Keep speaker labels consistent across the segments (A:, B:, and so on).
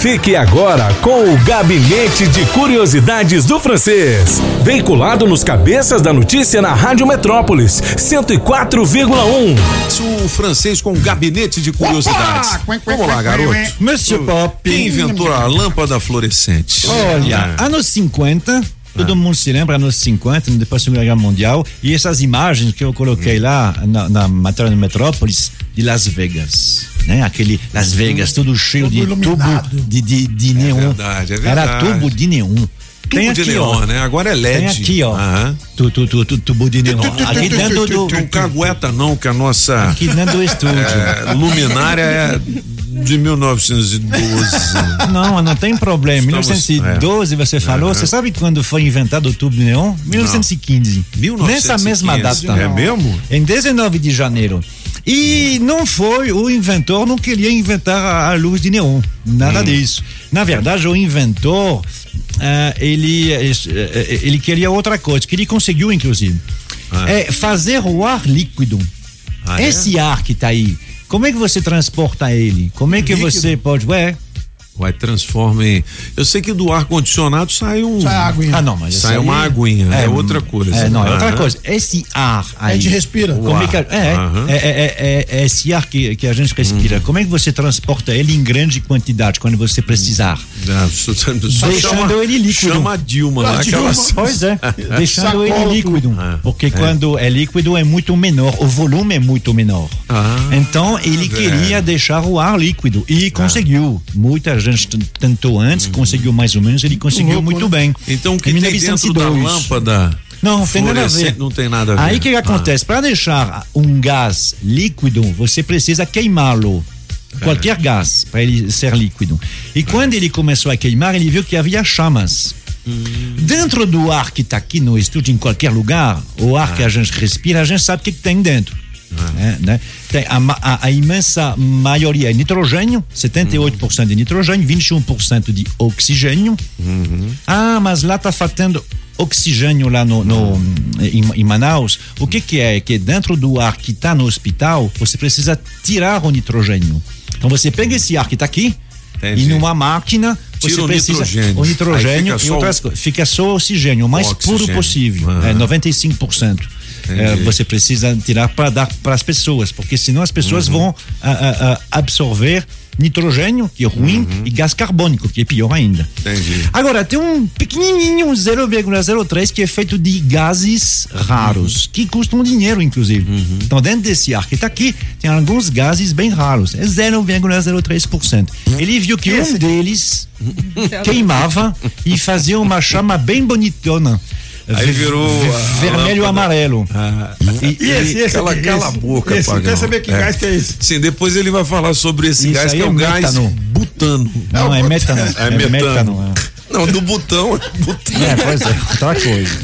A: Fique agora com o Gabinete de Curiosidades do Francês. Veiculado nos cabeças da notícia na Rádio Metrópolis, 104,1.
B: O francês com Gabinete de Curiosidades. Vamos lá, garoto.
C: Monsieur Pop.
B: Quem inventou a lâmpada fluorescente?
C: Olha,
B: Ah.
C: anos 50, todo mundo se lembra, anos 50, depois da Segunda Guerra Mundial, e essas imagens que eu coloquei lá na, na matéria do Metrópolis de Las Vegas. Né? Aquele Las Vegas, tudo cheio de
D: iluminado.
C: tubo de, de, de neon.
B: verdade, é
C: Era
B: verdade.
C: tubo de neon.
B: Tubo de neon, né? Agora é LED.
C: Tem aqui, ó. Tu, tu, tu, tu, tubo de neon. Aqui dentro do,
B: Não cagueta não, que a nossa
C: aqui dentro do estúdio.
B: é, luminária é de 1912.
C: Não, não tem problema.
B: Estamos-
C: 1912, você falou. Você sabe quando foi inventado o tubo de neon? 1915.
B: 1915.
C: Nessa mesma data.
B: É mesmo?
C: Em 19 de janeiro. E não foi, o inventor não queria inventar a, a luz de neon. Nada disso. Na verdade, o inventor, ah, ele, eh, eh, ele queria outra coisa, que ele conseguiu, inclusive. É fazer o ar líquido.
B: Ah, é?
C: Esse ar que tá aí, como é que você transporta ele? Como é que
D: Líquido?
C: você pode. Ué,
B: Vai, transforma em. Eu sei que do ar-condicionado sai um.
D: Sai água.
C: Ah, não, mas
B: Sai
C: isso aí-
B: uma aguinha, é outra coisa.
C: É, não, é outra coisa. Esse ar aí.
D: A gente respira.
C: Como é, que, é, é, é, é, é esse ar que, que a gente respira. Como é que você transporta ele em grande quantidade quando você precisar?
B: Ah, só- só
C: Deixando
B: chama-
C: ele líquido.
B: Chama a Dilma lá, aquela.
C: Pois é, deixando ele líquido. Porque quando é líquido é muito menor, o volume é muito menor.
B: Ah,
C: então ele queria deixar o ar líquido e conseguiu. Muita gente tentou antes, conseguiu mais ou menos, ele conseguiu
D: louco,
C: muito
D: né?
C: bem.
B: Então o que
C: Em
B: tem dentro da
C: 1902.
B: lâmpada?
C: Não, tem nada a ver.
B: Não tem nada a ver.
C: Aí o que, que acontece? Para deixar um gás líquido, você precisa queimá-lo. Qualquer gás, para ele ser líquido. E quando ele começou a queimar, ele viu que havia chamas. Dentro do ar que está aqui no estúdio, em qualquer lugar, o ar que a gente respira, a gente sabe o que, que tem dentro. É, né? Tem a, a- a imensa maioria é nitrogênio, 78% de nitrogênio, 21% de oxigênio. Ah, mas lá está faltando oxigênio lá no, no- em, em Manaus. O que que é? Que dentro do ar que está no hospital, você precisa tirar o nitrogênio. Então você pega esse ar que está aqui
B: Entendi.
C: e numa máquina
B: Tira
C: você
B: o
C: precisa
B: nitrogênio.
C: o nitrogênio e
B: só
C: outras
B: o-.
C: Fica só oxigênio, o mais
B: O
C: puro
B: oxigênio.
C: possível.
B: Aham.
C: É 95%. É, você precisa tirar para dar para as pessoas, porque senão as pessoas
B: Uhum.
C: vão ah, ah, ah, absorver nitrogênio, que é ruim, e gás carbônico, que é pior ainda.
B: Uhum. Entendi.
C: Agora, tem um pequenininho 0,03 que é feito de gases raros, que custam dinheiro, inclusive. Então, dentro desse ar que está aqui, tem alguns gases bem raros. É 0,03%. Ele viu que um deles queimava e fazia uma chama bem bonitona.
B: Aí virou
C: vermelho e amarelo.
D: E esse, esse
B: Cala, cala a boca,
D: esse,
B: Pagão.
D: Quer saber que
B: É.
D: gás que é esse?
B: Sim, depois ele vai falar sobre esse
C: Isso
B: gás que é
C: é
B: o gás
C: metano.
B: butano.
C: Não, é
D: o
C: metano.
B: É
C: É
B: metano.
C: metano. é.
B: Não, do botão é butano.
C: É, pois é, outra coisa.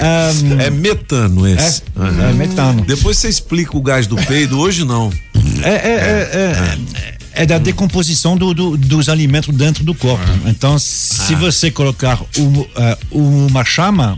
C: Ahn,
B: É metano
C: é,
B: esse. Aham.
C: é metano.
B: Depois você explica o gás do peido, hoje não.
C: É, é, é, é, é da decomposição do- do- dos alimentos dentro do corpo. Então, se você colocar o- eh, uma chama,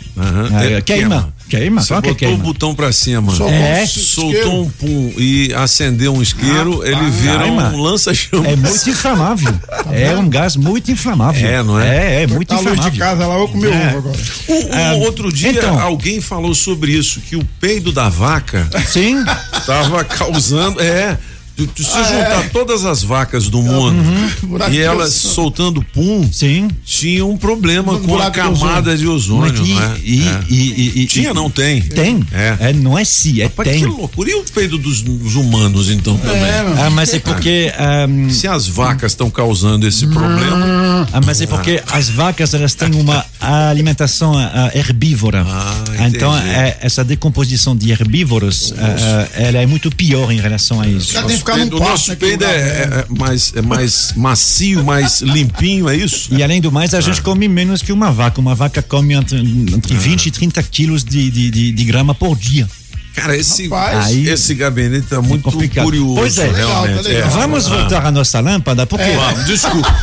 B: É,
C: queima. Queima,
B: Você
C: claro que
B: botou o
C: queima.
B: botão pra cima.
C: É.
B: Soltou um pum e acendeu um isqueiro, ele vira
C: Queima.
B: um lança-chamas.
C: É muito inflamável. É um gás muito inflamável.
B: É, não é?
C: É, é muito
D: Tá luz de
C: inflamável.
D: casa lá, eu comer
C: É.
D: ovo agora.
B: O- o
C: Ah,
B: outro dia
C: então.
B: alguém falou sobre isso, que o peido da vaca
C: Sim,
B: tava causando. É. Se se
D: Ah,
B: juntar todas as vacas do mundo
D: Buraco
B: e elas
D: ozônio.
B: soltando pum,
C: sim.
B: tinha um problema
D: Um
B: com a
D: buraco de
B: camada de ozônio.
C: Mas e-
B: né?
C: e-
B: É.
C: e- e- e-
B: Tinha, não tem?
C: Tem.
B: É.
C: É, não é se, é
B: Rapaz,
C: tem.
B: que loucura. E o peido dos, dos humanos, então, também?
D: É, mano.
C: Ah, mas é porque. ahm,
B: Se as vacas estão causando esse problema.
C: Ah, mas é porque as vacas elas têm uma alimentação ah, herbívora.
B: Ah,
C: então é, essa decomposição de herbívoros, ah, ah, ela é muito pior em relação a isso.
D: Ficar num
B: o
D: pasto
B: nosso peido é,
D: lugar,
B: é-
D: né?
B: é mais, é mais macio, mais limpinho, é isso?
C: E além do mais, a gente come menos que uma vaca. Uma vaca come entre, entre 20 e 30 quilos de, de, de, de grama por dia.
B: Cara, esse,
D: Rapaz.
C: Aí-
B: esse gabinete tá muito
C: complicado.
B: curioso.
C: Pois é.
D: Legal, tá legal.
B: É.
C: Vamos voltar à nossa lâmpada, porque
B: Vamos, desculpa.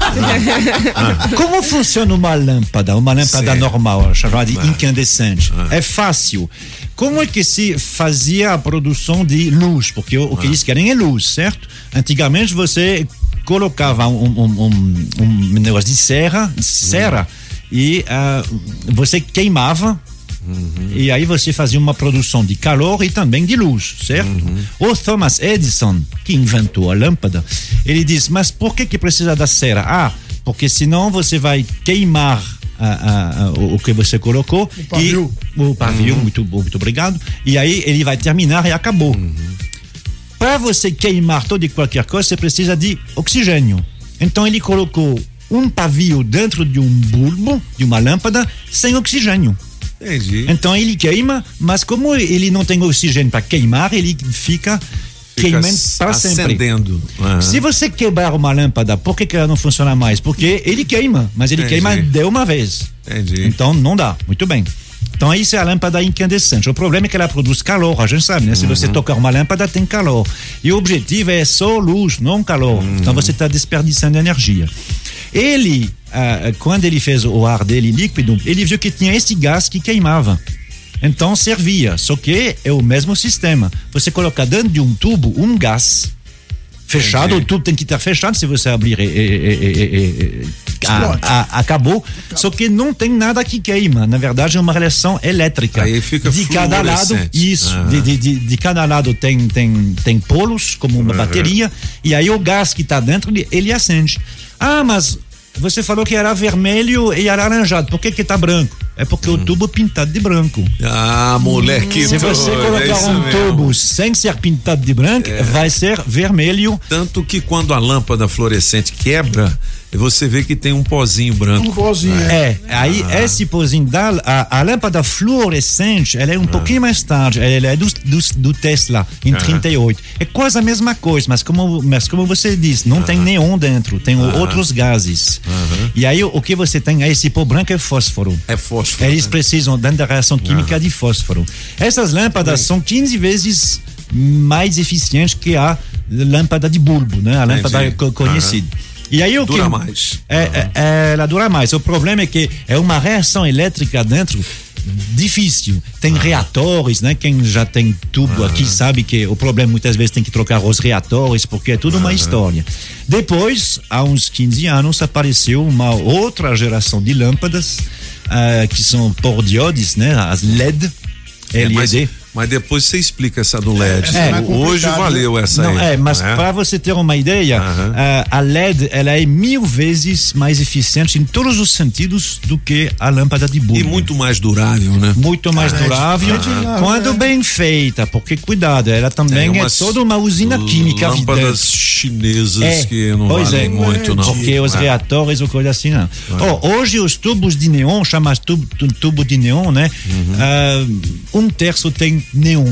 C: como funciona uma lâmpada? Uma lâmpada
B: Sim.
C: normal, chamada de incandescente. É fácil. Como é que se fazia a produção de luz? Porque o, o que eles querem é luz, certo? Antigamente você colocava um, um, um, um negócio de serra, cera, e ah, você queimava. E aí você fazia uma produção de calor e também de luz, certo? O Thomas Edison, que inventou a lâmpada, ele diz: Mas por que, que precisa da cera? Ah, porque senão você vai queimar ah, ah, ah, o, o que você colocou. O
D: pavio.
C: E, o pavio, muito, muito obrigado. E aí ele vai terminar e acabou. Para você queimar toda e qualquer coisa, você precisa de oxigênio. Então ele colocou um pavio dentro de um bulbo, de uma lâmpada, sem oxigênio.
B: Entendi.
C: Então ele queima, mas como ele não tem oxigênio para queimar, ele fica, queimando para sempre.
B: Aham.
C: Se você quebrar uma lâmpada, por que, que ela não funciona mais? Porque ele queima, mas ele
B: Entendi.
C: queima de uma vez.
B: Entendi.
C: Então não dá. Muito bem. Então isso é a lâmpada incandescente. O problema é que ela produz calor, a gente sabe, né? Se você
B: Uhum.
C: tocar uma lâmpada, tem calor. E o objetivo é só luz, não calor.
B: Uhum.
C: Então você está desperdiçando energia. Ele, ah, quando ele fez o ar dele líquido, ele viu que tinha esse gás que queimava. Então servia, só que é o mesmo sistema. Você coloca dentro de um tubo um gás fechado,
B: Entendi.
C: o tubo tem que estar fechado. Se você abrir, é, é, é, é, é, é, a- a- acabou. Só que não tem nada que queima. Na verdade, é uma relação elétrica.
B: Aí fica
C: de cada lado, isso.
B: Aham.
C: De, de, de, de cada lado tem, tem, tem polos, como uma bateria, e aí o gás que está dentro, ele acende. Ah, mas você falou que era vermelho e alaranjado. Por que que tá branco? É porque o tubo é pintado de branco.
B: Ah, moleque.
C: Se você
B: é
C: colocar
B: isso
C: um
B: mesmo.
C: tubo sem ser pintado de branco, vai ser vermelho.
B: Tanto que quando a lâmpada fluorescente quebra, você vê que tem um pozinho branco.
D: Um pozinho. é.
C: É, aí esse pozinho da a, a lâmpada fluorescente, ela é um pouquinho mais tarde, ela é do, do, do Tesla, em 38. É quase a mesma coisa, mas como, mas como você disse, não tem neon dentro, tem outros gases. E aí o, que você tem, esse pó branco é fósforo.
B: É fósforo.
C: Eles precisam, dentro da reação química, de fósforo. Essas lâmpadas são 15 vezes mais eficientes que a lâmpada de bulbo, né? A lâmpada
B: Entendi.
C: conhecida. E aí o
B: Dura
C: que
B: mais.
C: É, é, é, ela dura mais. O problema é que é uma reação elétrica dentro difícil. Tem reatores, né? Quem já tem tubo aqui sabe que o problema muitas vezes tem que trocar os reatores, porque é tudo uma história. Depois, há uns 15 anos, apareceu uma outra geração de lâmpadas ah, que são por diodes, né? As LED.
B: É, mas,
C: LED.
B: Mas depois você explica essa do LED.
D: é
B: Hoje
D: complicado,
B: valeu
D: né?
B: essa
C: Não,
B: aí.
C: é, mas
B: né?
C: para você ter uma ideia, ah, a LED ela é mil vezes mais eficiente em todos os sentidos do que a lâmpada de bulbo.
B: E muito mais durável, né?
C: muito mais durável
D: Aham.
C: quando bem feita, porque cuidado, ela também é
B: umas
C: toda uma usina química
B: Lâmpadas chinesas
C: É,
B: que não
C: pois
B: valem
C: é.
B: muito, não.
C: Porque os
B: É.
C: reatores ou coisa assim, não. Ó, hoje os tubos de neon, chama tubo, tu- tubo de neon, né?
B: Uhum.
C: Ah, um terço tem neon.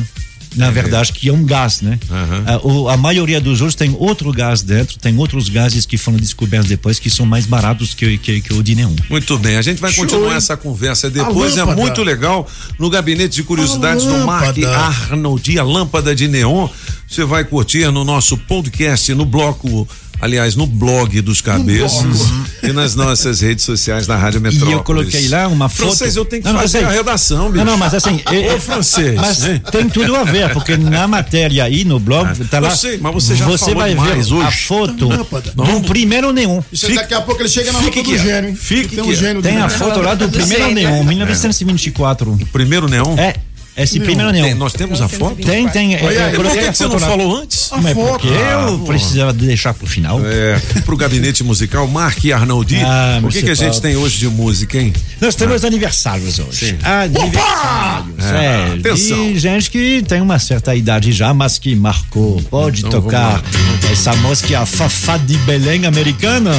C: Na verdade, que é um gás, né?
B: Aham.
C: Ah, o- a maioria dos outros tem outro gás dentro, tem outros gases que foram descobertos depois que são mais baratos que, que, que o de neon.
B: Muito bem, a gente vai
D: Show,
B: continuar essa conversa depois. É muito legal. No gabinete de curiosidades
D: A
B: do Mark. Arnoldi, a lâmpada de neon. Você vai curtir no nosso podcast, no bloco, aliás, no blog dos cabeças e nas nossas redes sociais da Rádio
C: E
B: Metrópolis.
C: eu coloquei lá uma foto.
B: Francês, eu tenho que
C: Não, não,
B: fazer
C: eu
B: a
C: sei.
B: redação, bicho.
C: Não, não, mas assim. é-
B: Ô, francês.
C: Mas
B: hein?
C: tem tudo a ver, porque na matéria aí no blog, tá lá.
B: eu sei, mas você já falou
C: vai
B: demais
C: ver a
B: hoje.
C: foto
D: Lâmpada.
C: do primeiro neon.
D: Isso aí daqui a pouco ele chega na
B: fique
D: roupa do gênio, hein?
B: Fique
D: Tem um gênio
C: Tem a foto lá do primeiro neon, 1924.
B: Primeiro neon?
C: É, esse primeiro
B: Tem-
C: neon.
B: nós temos a foto?
C: Tem, tem. é,
D: Olha
C: eu
D: aí,
B: E por que,
C: a
B: que você não falou antes?
C: Mas
D: foto.
C: porque eu precisava deixar pro final.
B: É, pro gabinete musical, Mark Arnoldi.
C: Ah,
B: o que, que a gente tem hoje de música, hein?
C: Nós temos aniversários hoje.
B: Sim.
C: Aniversários.
B: É,
C: É,
B: atenção.
C: de gente que tem uma certa idade já, mas que marcou. Pode
B: Então,
C: tocar essa música Fafá de Belém americana.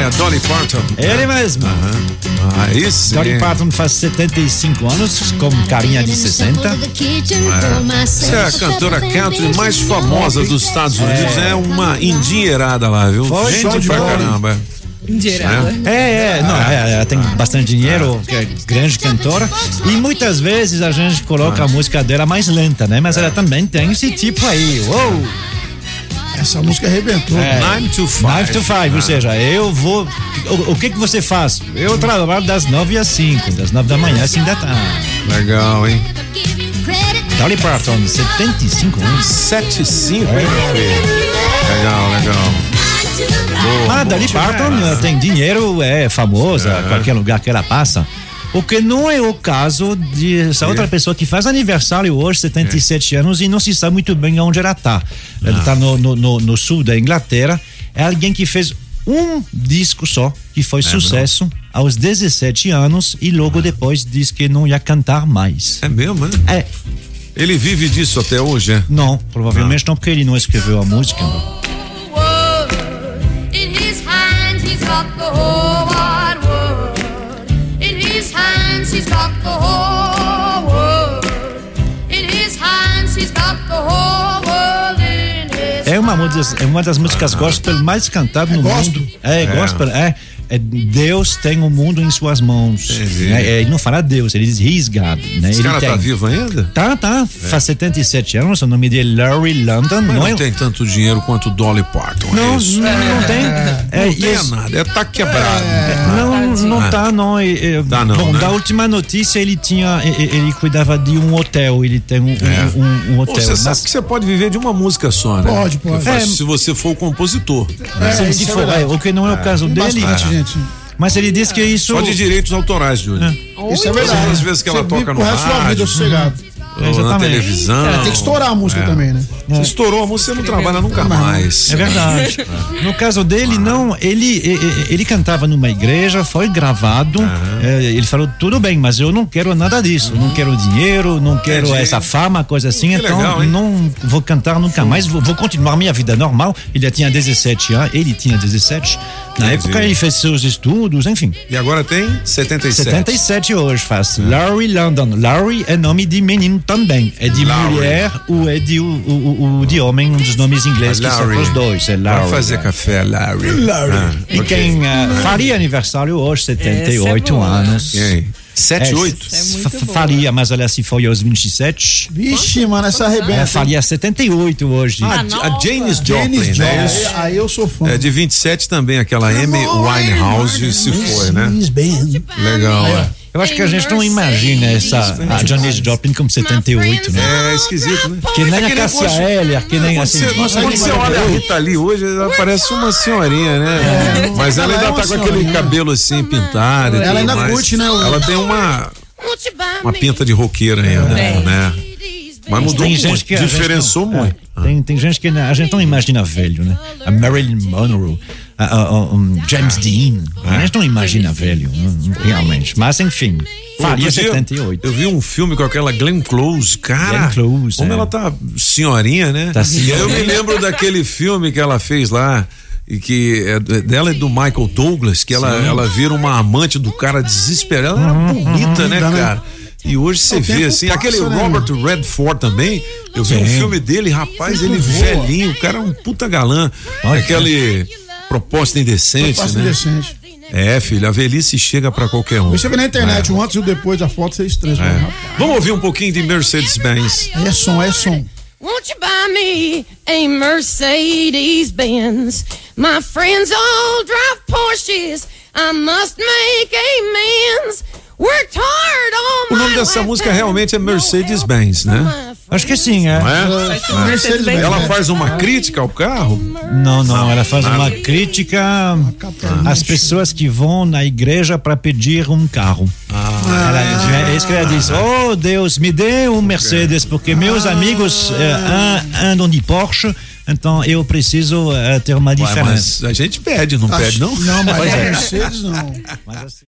B: É Dolly Parton.
C: Ele mesmo.
B: Aí sim.
C: Dolly Parton faz 75 anos, com carinha de 60.
B: Essa é a cantora country mais famosa dos Estados Unidos. É, uma endinheirada lá, viu?
C: Foi,
B: Gente
D: show de
B: pra
D: bola, hein?
B: caramba.
E: Indirada.
C: É, é, não, é, ela tem bastante dinheiro, que é grande cantora. E muitas vezes a gente coloca a música dela mais lenta, né? Mas ela também tem esse tipo aí. Uou!
D: Essa música arrebentou.
C: É.
B: Nine to five.
C: 9 to 5, ou seja, eu vou. O, o que que você faz? Eu trabalho das 9 às 5, das 9 da manhã às 5 da tarde.
B: Legal, hein?
C: Dolly Parton, 75 anos.
B: 7 5, hein, filho? Legal, legal.
C: Mas Dolly Parton tem dinheiro, é famosa, qualquer lugar que ela passa. O que não é o caso de essa outra pessoa que faz aniversário hoje, 77 anos, e não se sabe muito bem onde ela está. Ela está no, no, no, no sul da Inglaterra. É alguém que fez um disco só, que foi sucesso aos 17 anos, e logo depois disse que não ia cantar mais.
B: É mesmo, né?
C: É,
B: Ele vive disso até hoje, é?
C: não, provavelmente não, porque ele não escreveu a música.
E: world.
C: Uma, das, é uma das músicas gospel mais cantadas no
D: gospel?
C: mundo. É, gospel, é. É, Deus tem o mundo em suas mãos.
B: Entendi.
C: né? É, ele não fala Deus, ele diz He's God. Né?
B: Esse
C: Ele
B: cara
C: tem-
B: tá vivo ainda?
C: Tá, tá. Faz 77 anos, o nome dele é Larry London.
B: Mas
C: não,
B: não
C: é,
B: tem tanto dinheiro quanto Dolly Parton.
C: não,
B: é isso?
C: não, não tem. É,
B: Não tem
C: esse-
B: nada, é tá quebrado.
C: Não, não tá, não. É, é,
B: Tá não,
C: bom,
B: né?
C: da última notícia ele tinha, e- e- ele cuidava de um hotel. Ele tem um, um- um- um hotel.
B: Você sabe
C: Mas-
B: que você pode viver de uma música só, né?
D: Pode, pode.
C: É.
B: Se você for o compositor.
D: É,
C: se,
D: isso
C: se
D: é
C: for, é, o que não é o caso dele.
D: Gente.
C: Mas ele disse que isso.
B: Só de direitos autorais, Júlio.
D: Isso é verdade.
B: Às vezes que ela
D: Você
B: toca no
D: da sua vida
B: rádio.
D: sossegado.
B: Ou na
C: Exatamente.
B: televisão.
D: Tem que estourar a música também, né?
B: Você estourou a música, você não trabalha nunca mais.
C: É verdade. No caso dele, não, ele, e- e- ele cantava numa igreja, foi gravado. eh, ele falou: tudo bem, mas eu não quero nada disso. Não quero dinheiro, não quero
B: Entendi.
C: essa fama, coisa assim.
B: Que
C: então,
B: legal,
C: não vou cantar nunca mais. Vou, vou continuar minha vida normal. Ele já tinha 17 anos, ele tinha 17. Na
B: Entendi.
C: época, ele fez seus estudos, enfim.
B: E agora tem 77.
C: 77 hoje faz. Larry London. Larry é nome de menino também. É de
B: Larry.
C: mulher ou é de, o, o, o- de homem, um dos nomes ingleses que são os dois. É Larry.
B: Vai fazer café, Larry.
D: Larry.
B: Ah,
C: E
B: ok.
C: quem ah, faria aniversário hoje, 78
F: Essa é
C: anos.
B: Quem? 7,
C: É,
B: 8?
F: é boa.
C: Faria, mas ela se foi aos 27.
D: Vixe, mano, essa
C: É,
D: arrebenta.
C: faria 78 hoje.
B: Ah,
F: Ah,
B: a Janis Joplin,
D: Janis
B: né?
D: Joplin. Aí eu sou fã.
B: É de 27 também, aquela Amy Winehouse se foi, né?
D: Ben.
B: Legal, é.
C: Eu acho que a gente não imagina essa a Janis Joplin como 78, né?
B: É esquisito, né?
C: Que nem
B: É
C: a Cássia
B: quando-
C: Eller, que nem assim.
D: Nossa,
B: quando
D: que
B: você olha a. Rita ali hoje, ela parece uma senhorinha, né? Mas ela
D: é
B: ainda
D: uma
B: tá com aquele cabelo assim pintado.
D: Ela ainda curte, né,
B: Ela tem uma, uma pinta de roqueira ainda,
F: Tem.
B: né? Mas mudou muito,
C: não-
B: muito.
C: É, tem, tem gente que a gente não imagina velho, né? A Marilyn Monroe, a- a- a- um James Dean, a gente não imagina velho, realmente. Mas enfim, faria
B: Outro dia,
C: 78.
B: Eu vi um filme com aquela Glenn Close, cara.
C: Glenn Close,
B: como
C: é.
B: ela tá senhorinha, né?
C: Tá
B: E
C: senhorinha.
B: Eu me lembro daquele filme que ela fez lá. E que é dela é do Michael Douglas, que ela, ela vira uma amante do cara desesperada. Ela era bonita, né,
D: linda, né?
B: cara? E hoje você
D: O
B: vê assim,
D: passa,
B: aquele
D: né,
B: Robert Redford também. Eu vi um filme dele, rapaz, ele velhinho, o cara é um puta galã.
C: Olha.
B: Aquele proposta indecente,
D: Passa
B: né?
D: decente.
B: É, filho, a velhice chega pra qualquer um.
D: Você vê na internet o antes e o depois da foto, você estranha. Rapaz,
B: Vamos ouvir um pouquinho de Mercedes-Benz.
D: É som, é som.
E: Won't you buy me a Mercedes Benz? My friends all drive Porsches. I must make amends. Worked hard on
B: O nome dessa música realmente é Mercedes-Benz, né?
C: Acho que sim, é.
B: É?
F: Mercedes Mercedes-Benz.
B: Ela faz uma crítica ao carro?
C: Não, não, ela faz uma crítica às pessoas que vão na igreja para pedir um carro. Ela, é isso que ela diz: Oh Deus, me dê um Mercedes, porque meus amigos eh, an- andam de Porsche, então eu preciso eh, ter uma
B: Ué,
C: diferença.
B: mas a gente pede, não pede, não?
D: Não, mas
C: é.
D: Mercedes não.
C: Mas assim-